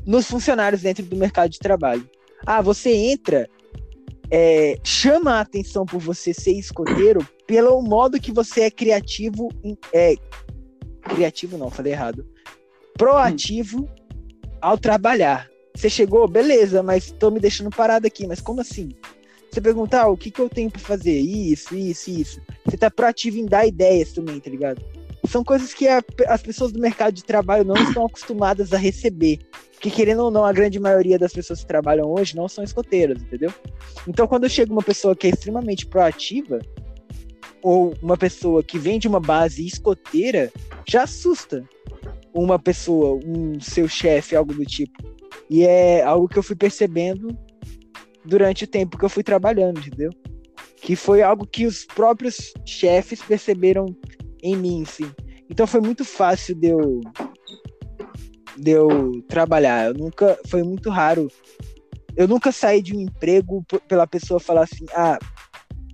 nos funcionários dentro do mercado de trabalho. Ah, você entra, é, chama a atenção por você ser escoteiro pelo modo que você é criativo, é, criativo não, falei errado, proativo ao trabalhar. Você chegou, beleza, mas tô me deixando parado aqui, mas como assim? Você perguntar, ah, o que que eu tenho pra fazer? Isso, isso, isso. Você tá proativo em dar ideias também, tá ligado? São coisas que a- as pessoas do mercado de trabalho não estão acostumadas a receber. Porque, querendo ou não, a grande maioria das pessoas que trabalham hoje não são escoteiras, entendeu? Então, quando chega uma pessoa que é extremamente proativa, ou uma pessoa que vem de uma base escoteira, já assusta uma pessoa, um seu chefe, algo do tipo. E é algo que eu fui percebendo durante o tempo que eu fui trabalhando, entendeu? Que foi algo que os próprios chefes perceberam em mim, sim. Então foi muito fácil de eu de eu trabalhar. Eu nunca foi muito raro. Eu nunca saí de um emprego pela pessoa falar assim: "Ah,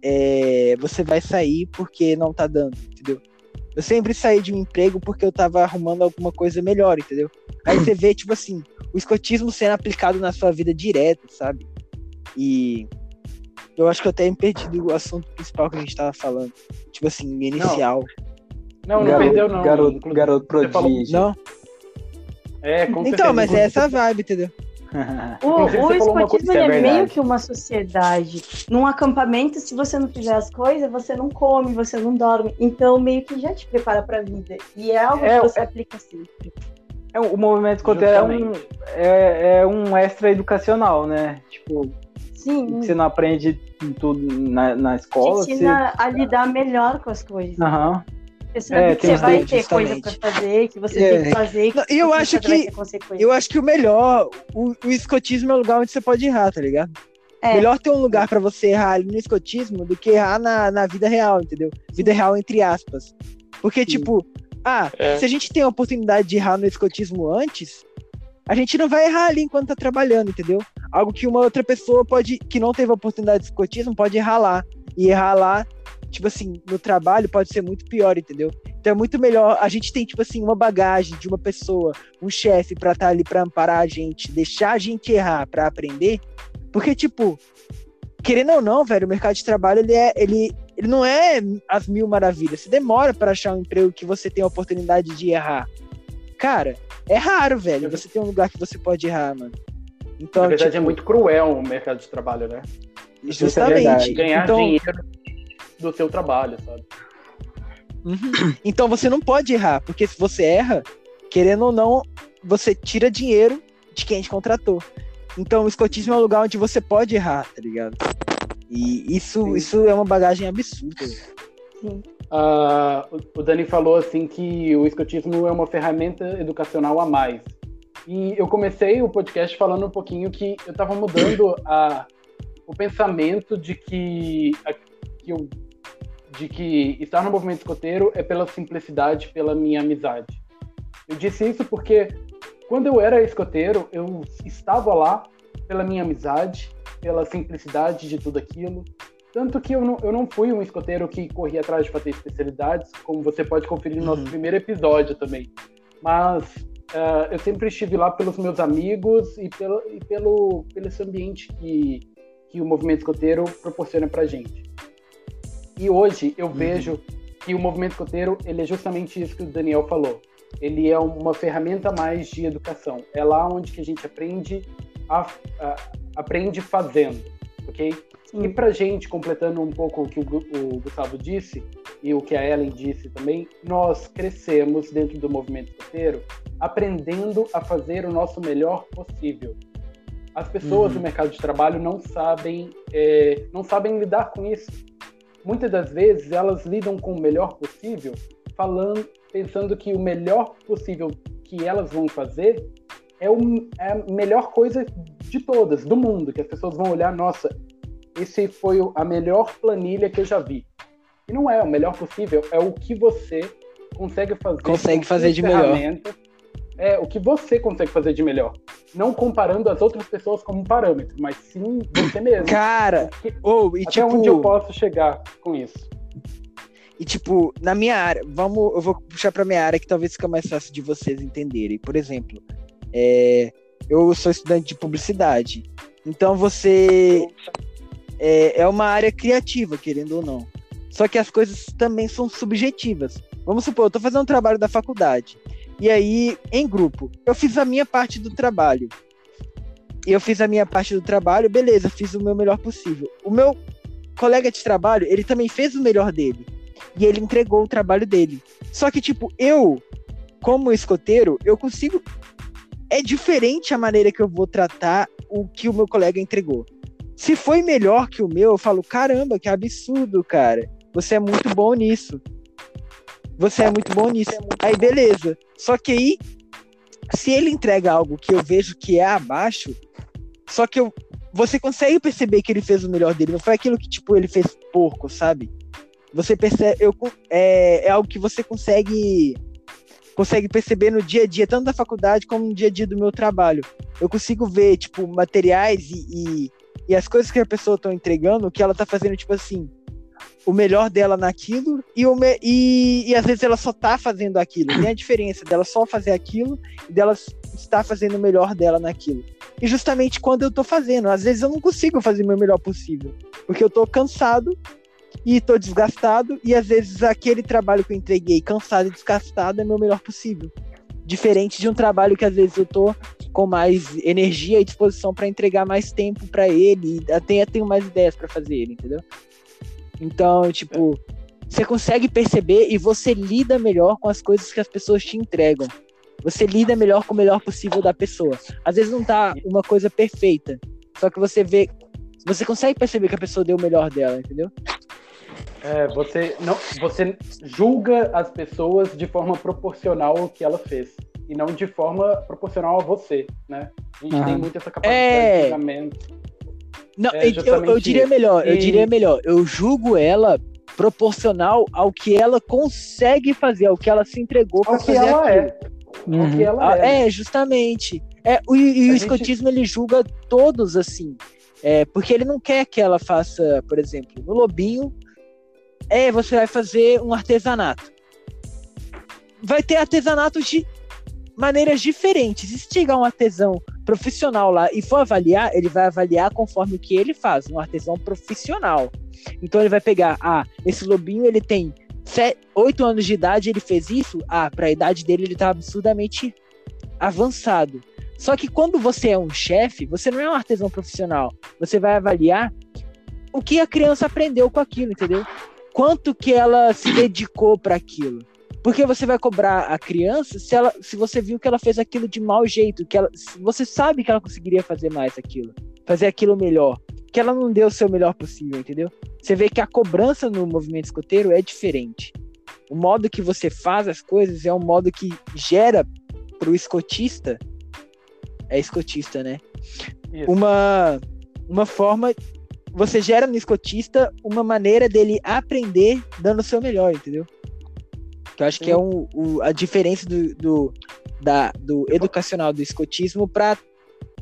é, você vai sair porque não tá dando", entendeu? Eu sempre saí de um emprego porque eu tava arrumando alguma coisa melhor, entendeu? Aí você vê tipo assim, o escotismo sendo aplicado na sua vida direto, sabe? E eu acho que eu até me perdi do assunto principal que a gente tava falando. Tipo assim, inicial. Não, não garoto, perdeu, não. Garoto, garoto você falou- prodígio. Não? É, com Então, certeza. mas é essa vibe, entendeu? O, o você escotismo é é meio que uma sociedade. Num acampamento, se você não fizer as coisas, você não come, você não dorme. Então, meio que já te prepara pra vida. E é algo É, que você é- aplica sempre. É, o movimento escoteiro é um, é, é um extra educacional, né? Tipo, Sim, você não aprende tudo na, na te escola. Você... ensina a lidar melhor com as coisas. Aham. Você sabe É, você vai ter coisa justamente. pra fazer, que você É. tem que fazer. Que e eu você acho que-. Eu acho que o melhor, o, o escotismo é o lugar onde você pode errar, tá ligado? É. Melhor ter um lugar pra você errar ali no escotismo do que errar na, na vida real, entendeu? Vida real entre aspas. Porque, tipo, ah, É. se a gente tem a oportunidade de errar no escotismo antes, a gente não vai errar ali enquanto tá trabalhando, entendeu? Algo que uma outra pessoa pode, que não teve a oportunidade de escotismo, pode errar lá. E errar lá, tipo assim, no trabalho pode ser muito pior, entendeu? Então é muito melhor. A gente tem, tipo assim, uma bagagem de uma pessoa, um chefe pra estar ali pra amparar a gente, deixar a gente errar pra aprender. Porque, tipo, querendo ou não, velho, o mercado de trabalho, ele é. Ele, ele não é as mil maravilhas. Você demora pra achar um emprego que você tem a oportunidade de errar. Cara, é raro, velho. Você tem um lugar que você pode errar, mano. Então, Na verdade, tipo, é muito cruel o mercado de trabalho, né? É justamente. verdade. Ganhar então, dinheiro do seu trabalho, sabe? Uhum. Então você não pode errar, porque se você erra, querendo ou não, você tira dinheiro de quem te contratou. Então o escotismo é um lugar onde você pode errar, tá ligado? E isso, Sim. isso é uma bagagem absurda. Sim. uh, o Dani falou assim que o escotismo é uma ferramenta educacional a mais. E eu comecei o podcast falando um pouquinho que eu estava mudando a, o pensamento de que, a, que eu, de que estar no movimento escoteiro é pela simplicidade, pela minha amizade. Eu disse isso porque quando eu era escoteiro, eu estava lá pela minha amizade, pela simplicidade de tudo aquilo. Tanto que eu não, eu não fui um escoteiro que corria atrás de fazer especialidades, como você pode conferir no nosso uhum. primeiro episódio também. Mas uh, eu sempre estive lá pelos meus amigos e pelo, e pelo, pelo esse ambiente que, que o movimento escoteiro proporciona para gente. E hoje eu uhum. vejo que o movimento escoteiro ele é justamente isso que o Daniel falou ele é uma ferramenta mais de educação. É lá onde que a gente aprende a, a aprende fazendo, ok? Sim. E para gente, completando um pouco o que o, o, Gustavo disse e o que a Ellen disse também, nós crescemos dentro do movimento escoteiro aprendendo a fazer o nosso melhor possível. As pessoas uhum. do mercado de trabalho não sabem, é, não sabem lidar com isso. Muitas das vezes elas lidam com o melhor possível, falando, pensando que o melhor possível que elas vão fazer é, o, é a melhor coisa de todas, do mundo, que as pessoas vão olhar, nossa, esse foi a melhor planilha que eu já vi. E não é o melhor possível, é o que você consegue fazer. Consegue fazer de melhor. É o que você consegue fazer de melhor. Não comparando as outras pessoas como parâmetro, mas sim você mesmo. Cara, oh, e até tipo... onde eu posso chegar com isso? E, tipo, na minha área, vamos, eu vou puxar pra minha área que talvez fica mais fácil de vocês entenderem. Por exemplo, é, eu sou estudante de publicidade. Então você é, é uma área criativa, querendo ou não. Só que as coisas também são subjetivas. Vamos supor, eu tô fazendo um trabalho da faculdade. E aí, em grupo, eu fiz a minha parte do trabalho. Eu fiz a minha parte do trabalho, beleza, fiz o meu melhor possível. O meu colega de trabalho, ele também fez o melhor dele e ele entregou o trabalho dele. Só que, tipo, eu, como escoteiro, eu consigo. É diferente a maneira que eu vou tratar o que o meu colega entregou. Se foi melhor que o meu, eu falo: caramba, que absurdo, cara. Você é muito bom nisso. Você é muito bom nisso. Aí, beleza. Só que aí, se ele entrega algo que eu vejo que é abaixo, só que eu, você consegue perceber que ele fez o melhor dele. Não foi aquilo que, tipo, ele fez porco, sabe? você percebe, eu, é, é algo que você consegue consegue perceber no dia a dia, tanto da faculdade como no dia a dia do meu trabalho. Eu consigo ver, tipo, materiais e, e, e as coisas que a pessoa está entregando, que ela está fazendo, tipo assim, o melhor dela naquilo e, o me, e, e às vezes ela só tá fazendo aquilo. Tem a diferença dela só fazer aquilo e dela estar fazendo o melhor dela naquilo. E justamente quando eu tô fazendo, às vezes eu não consigo fazer o meu melhor possível, porque eu tô cansado e tô desgastado, e às vezes aquele trabalho que eu entreguei cansado e desgastado é meu melhor possível. Diferente de um trabalho que às vezes eu tô com mais energia e disposição para entregar mais tempo para ele, e até tenho mais ideias para fazer ele, entendeu? Então, tipo, você consegue perceber e você lida melhor com as coisas que as pessoas te entregam. Você lida melhor com o melhor possível da pessoa. Às vezes não tá uma coisa perfeita, só que você vê, você consegue perceber que a pessoa deu o melhor dela, entendeu? É, você não, você julga as pessoas de forma proporcional ao que ela fez e não de forma proporcional a você, né? A gente uhum. tem muito essa capacidade é... de julgamento. Não, é eu, eu, diria melhor, e... eu diria melhor, eu julgo ela proporcional ao que ela consegue fazer, ao que ela se entregou para fazer ela aquilo. É. Uhum. que ela ah, é, é, justamente. É, o, e o escotismo ele julga todos assim. É, porque ele não quer que ela faça, por exemplo, no Lobinho, é, você vai fazer um artesanato. Vai ter artesanatos de maneiras diferentes. E se chegar um artesão profissional lá e for avaliar, ele vai avaliar conforme o que ele faz, um artesão profissional. Então ele vai pegar, ah, esse lobinho ele tem oito anos de idade, ele fez isso, ah, para a idade dele ele tá absurdamente avançado. Só que quando você é um chefe, você não é um artesão profissional. Você vai avaliar o que a criança aprendeu com aquilo, entendeu? quanto que ela se dedicou para aquilo. Porque você vai cobrar a criança se, ela, se você viu que ela fez aquilo de mau jeito, que ela, você sabe que ela conseguiria fazer mais aquilo, fazer aquilo melhor, que ela não deu o seu melhor possível, entendeu? Você vê que a cobrança no movimento escoteiro é diferente. O modo que você faz as coisas é um modo que gera pro escotista, é escotista, né? Isso. Uma, uma forma. Você gera no escotista uma maneira dele aprender dando o seu melhor, entendeu? Que eu acho que é um, o- a diferença do, do, da, do educacional do escotismo para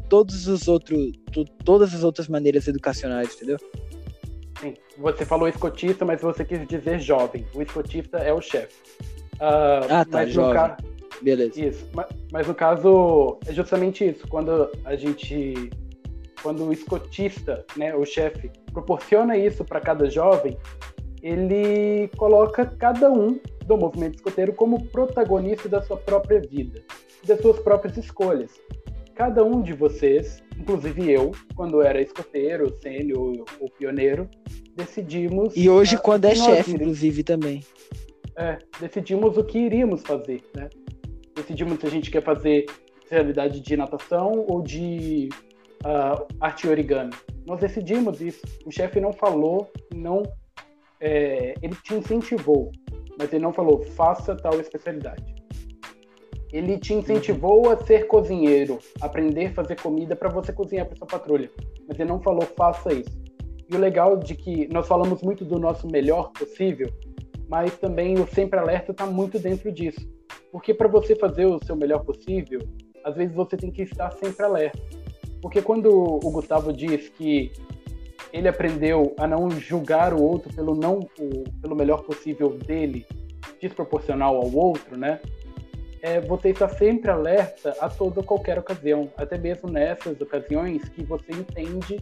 todos os outros, todas as outras maneiras educacionais, entendeu? Sim. Você falou escotista, mas você quis dizer jovem. O escotista é o chefe. Ah, Ah, tá, mas jovem. ca- Beleza. Isso, ma- mas, no caso é justamente isso. Quando a gente, quando o escotista, né, o chefe, proporciona isso para cada jovem, ele coloca cada um do movimento escoteiro como protagonista da sua própria vida, das suas próprias escolhas. Cada um de vocês, inclusive eu, quando era escoteiro, sênior ou pioneiro, decidimos E hoje, ah, quando é chefe, iríamos- inclusive, também. é, decidimos o que iríamos fazer, né? Decidimos se a gente quer fazer realidade de natação ou de ah, arte origami. Nós decidimos isso. O chefe não falou, não, é, ele te incentivou, mas ele não falou faça tal especialidade. Ele te incentivou a ser cozinheiro, aprender a fazer comida para você cozinhar para sua patrulha, mas ele não falou faça isso. E o legal de que nós falamos muito do nosso melhor possível, mas também o sempre alerta está muito dentro disso. Porque para você fazer o seu melhor possível, às vezes você tem que estar sempre alerta. Porque quando o Gustavo diz que ele aprendeu a não julgar o outro pelo não o- pelo melhor possível dele, desproporcional ao outro, né? É, você está sempre alerta a toda qualquer ocasião, até mesmo nessas ocasiões que você entende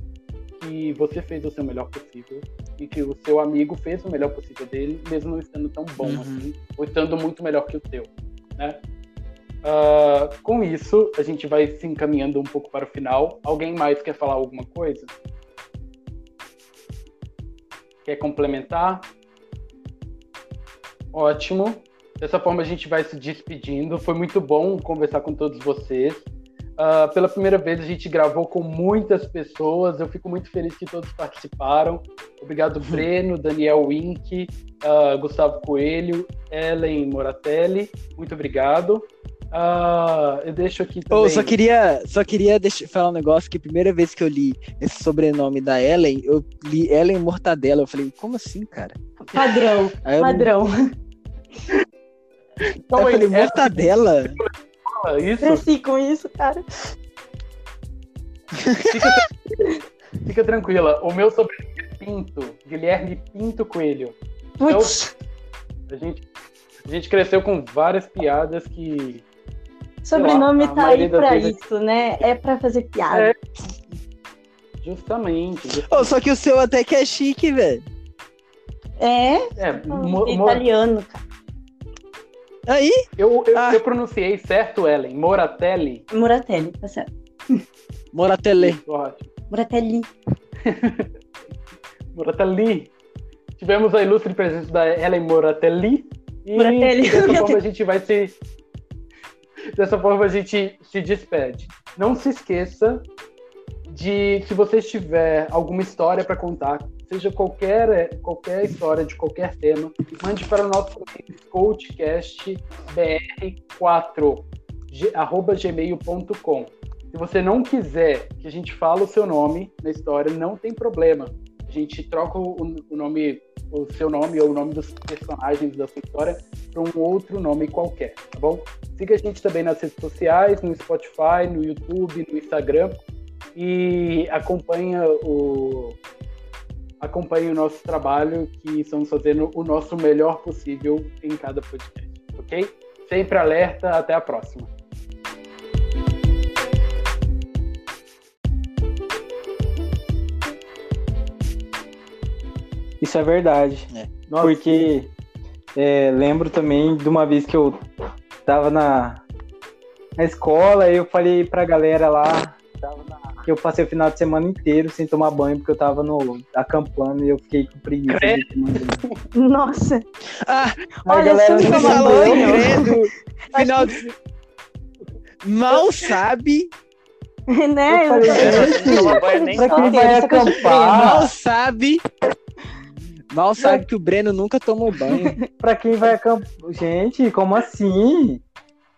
que você fez o seu melhor possível e que o seu amigo fez o melhor possível dele, mesmo não estando tão bom Uhum. assim, ou estando muito melhor que o teu, né? Ah, com isso, a gente vai se encaminhando um pouco para o final. Alguém mais quer falar alguma coisa? Quer complementar? Ótimo. Dessa forma a gente vai se despedindo. Foi muito bom conversar com todos vocês. Ah, pela primeira vez a gente gravou com muitas pessoas. Eu fico muito feliz que todos participaram. Obrigado, Breno, Daniel Wink, ah, Gustavo Coelho, Ellen Moratelli. Muito obrigado. Ah, eu deixo aqui também. Só queria, só queria deixar, falar um negócio que a primeira vez que eu li esse sobrenome da Ellen, eu li Ellen Mortadela. Eu falei, como assim, cara? Padrão, Aí eu, não- padrão. Então, Aí eu falei, é- Mortadela? é isso. Cresci com isso, cara. Fica, fica tranquila. O meu sobrenome é Pinto, Guilherme Pinto Coelho. Putz, A gente, a gente cresceu com várias piadas que. Sobrenome tá aí pra vezes- isso, né? É pra fazer piada. É. Justamente. justamente. Ô, só que o seu até que é chique, velho. É, É, mo- mo- italiano, cara. Aí, eu, eu, Ah. eu pronunciei certo, Ellen. Moratelli. Moratelli, tá certo. Moratele. Ótimo. Moratelli. Moratelli. Tivemos a ilustre presença da Ellen Moratelli. E Moratelli. dessa forma a gente vai se. Dessa forma a gente se despede. Não se esqueça de, se você tiver alguma história para contar, seja qualquer, qualquer história de qualquer tema, mande para o nosso e-mail coachcastbr4 ge- arroba gmail.com. Se você não quiser que a gente fale o seu nome na história, não tem problema. A gente troca o, o nome, o seu nome ou o nome dos personagens da sua história para um outro nome qualquer, tá bom? Siga a gente também nas redes sociais, no Spotify, no YouTube, no Instagram e acompanha o acompanhe o nosso trabalho que estamos fazendo o nosso melhor possível em cada podcast, ok? Sempre alerta, até a próxima. Isso é verdade. Nossa, Porque é, lembro também de uma vez que eu tava na, na escola e eu falei pra galera lá que eu passei o final de semana inteiro sem tomar banho porque eu tava no, acampando e eu fiquei com preguiça. Nossa. Ah, Mas Olha, galera você falou entendeu. credo. Final de... Mal sabe né? Eu falei, sabe. Mal sabe que o Breno nunca tomou banho. pra quem vai acampar. Gente, como assim?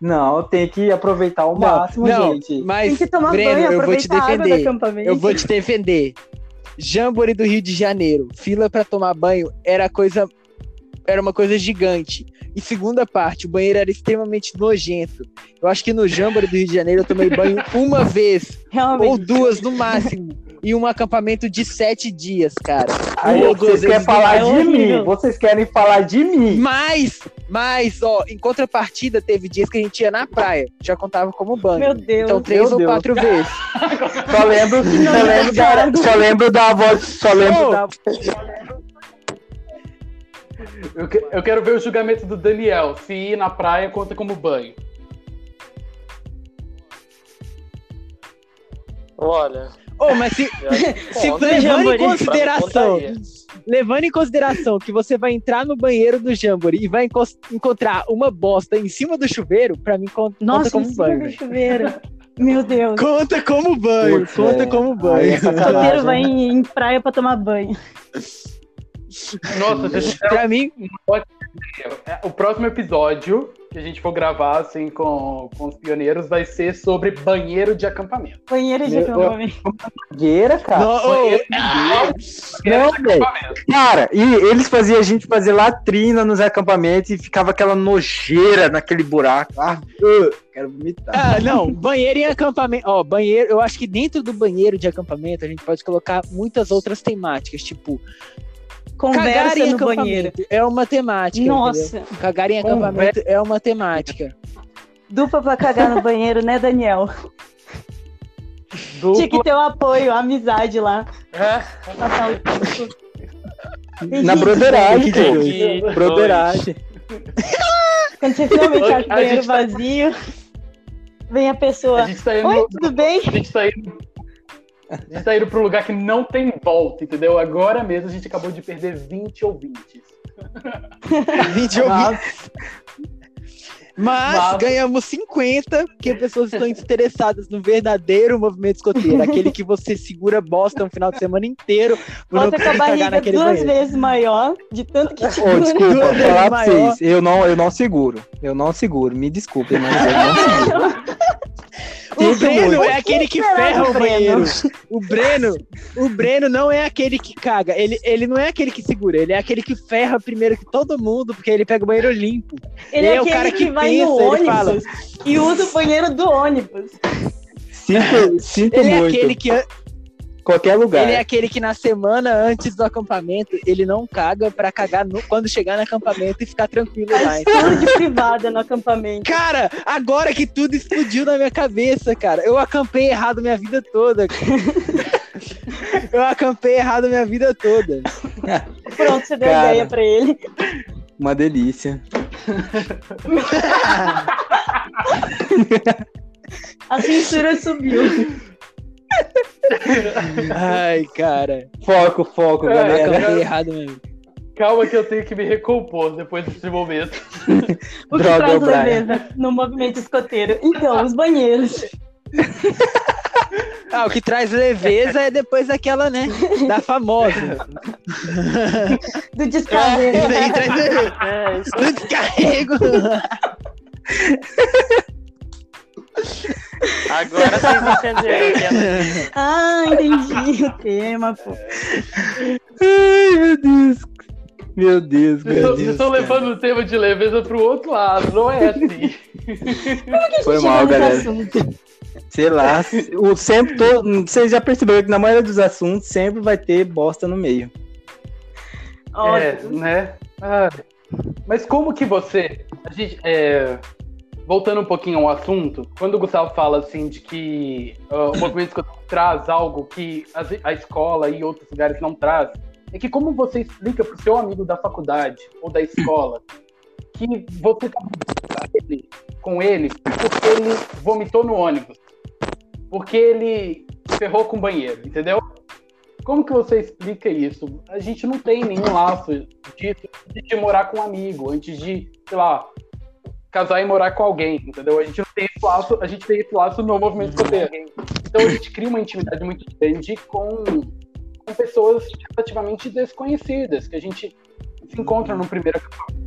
Não, tem que aproveitar o Não, máximo, não, gente. mas, Tem que tomar Breno, banho, eu vou te defender. Eu vou te defender. Jamboree do Rio de Janeiro, fila pra tomar banho era coisa era uma coisa gigante. E segunda parte, o banheiro era extremamente nojento. Eu acho que no Jamboree do Rio de Janeiro eu tomei banho uma vez Realmente. ou duas no máximo. Em um acampamento de sete dias, cara. Aí vocês querem no falar é de horrível. mim. Vocês querem falar de mim. Mas, mas, ó, em contrapartida, teve dias que a gente ia na praia. Já contava como banho. Meu Deus. Então, três Meu ou Deus. quatro vezes. Só lembro, só lembro, da, só lembro da voz. Só lembro Ô, da. Eu, que- eu quero ver o julgamento do Daniel. Se ir na praia conta como banho. Olha. Ô, mas se, se levando em consideração, levando em consideração que você vai entrar no banheiro do Jamboree e vai encontrar uma bosta em cima do chuveiro, pra mim con- conta Nossa, como banho. velho. chuveiro. Meu Deus. Conta como banho, Putz, conta é. como banho. é sacanagem. Solteiro vai em, em praia pra tomar banho. Nossa, pra mim, É, O próximo episódio que a gente for gravar assim com, com os pioneiros vai ser sobre banheiro de acampamento. Banheiro de acampamento. Fogueira, cara. no- ô, Banheiro Não, de acampamento. Cara, e eles faziam a gente fazer latrina nos acampamentos e ficava aquela nojeira naquele buraco. Ah, uh, quero vomitar. Ah, não, banheiro em acampamento. Ó, banheiro, eu acho que dentro do banheiro de acampamento a gente pode colocar muitas outras temáticas, tipo, Conversa em no banheiro. é uma temática. entendeu? Nossa. Cagar em acampamento é uma temática. Dupla pra cagar no banheiro, né, Daniel? Tinha que Dupla. ter o apoio, a amizade lá. É, Passar o tempo. Na broderagem, que Broderagem. Quando você finalmente acha o A banheiro gente tá- vazio, vem a A pessoa. gente tá indo, Oi, tudo bem? a gente tá indo, a gente tá indo pra um lugar que não tem volta, entendeu? Agora mesmo a gente acabou de perder 20 ouvintes. 20 ouvintes. Mas, Mas- ganhamos 50, porque pessoas estão interessadas no verdadeiro movimento escoteiro. aquele que você segura bosta um final de semana inteiro Volta com a barriga duas banheiro. vezes maior, de tanto que te dura. desculpa, Duas falar pra maior. vocês. Eu não, eu não seguro. Eu não seguro. Me desculpem, mas eu não seguro. O Breno é aquele que ferra o Breno? banheiro. O Breno, o Breno não é aquele que caga. Ele, ele não é aquele que segura. Ele é aquele que ferra primeiro que todo mundo, porque ele pega o banheiro limpo. Ele Ele é é o aquele cara que, que vai pensa, no ele ônibus fala. e usa o banheiro do ônibus. Sinto, sinto Ele é muito. aquele que Qualquer lugar. Ele é aquele que na semana antes do acampamento, ele não caga pra cagar no- quando chegar no acampamento e ficar tranquilo lá. Tudo de privada no acampamento. Cara, agora que tudo explodiu na minha cabeça, cara. Eu acampei errado minha vida toda. cara. Eu acampei errado minha vida toda. Pronto, você deu Cara. ideia pra ele. Uma delícia. A censura subiu. Ai, cara. Foco, foco, É, galera. errado mesmo. Calma que eu tenho que me recompor depois desse momento. O que Droga, traz leveza no movimento escoteiro? Então, os banheiros. Ah, o que traz leveza é depois daquela, né? Da famosa. Do descarrego. Isso aí traz leveza. é, isso Do descarrego. Agora vocês entenderam é Ah, entendi o tema, pô. Ai, meu Deus. Meu Deus, Vocês meu estão- vocês Deus. estão levando o tema de leveza pro outro lado, não é assim. Foi Chegou mal, nesse galera. assunto. Sei lá. O sempre todo, vocês já perceberam que na maioria dos assuntos sempre vai ter bosta no meio. É, Óbvio. né? Ah, mas como que você. A gente, é, voltando um pouquinho ao assunto, quando o Gustavo fala assim de que o movimento escoteiro traz algo que as- a escola e outros lugares não traz, é que como você explica pro seu amigo da faculdade ou da escola que você tá com ele, com ele porque ele vomitou no ônibus, porque ele ferrou com o banheiro, entendeu? Como que você explica isso? A gente não tem nenhum laço disso antes de morar com um amigo, antes de, sei lá, casar e morar com alguém, entendeu? A gente não tem esse laço, a gente tem esse laço no movimento escoteiro. Então a gente cria uma intimidade muito grande com, com pessoas relativamente desconhecidas, que a gente se encontra no primeiro acampamento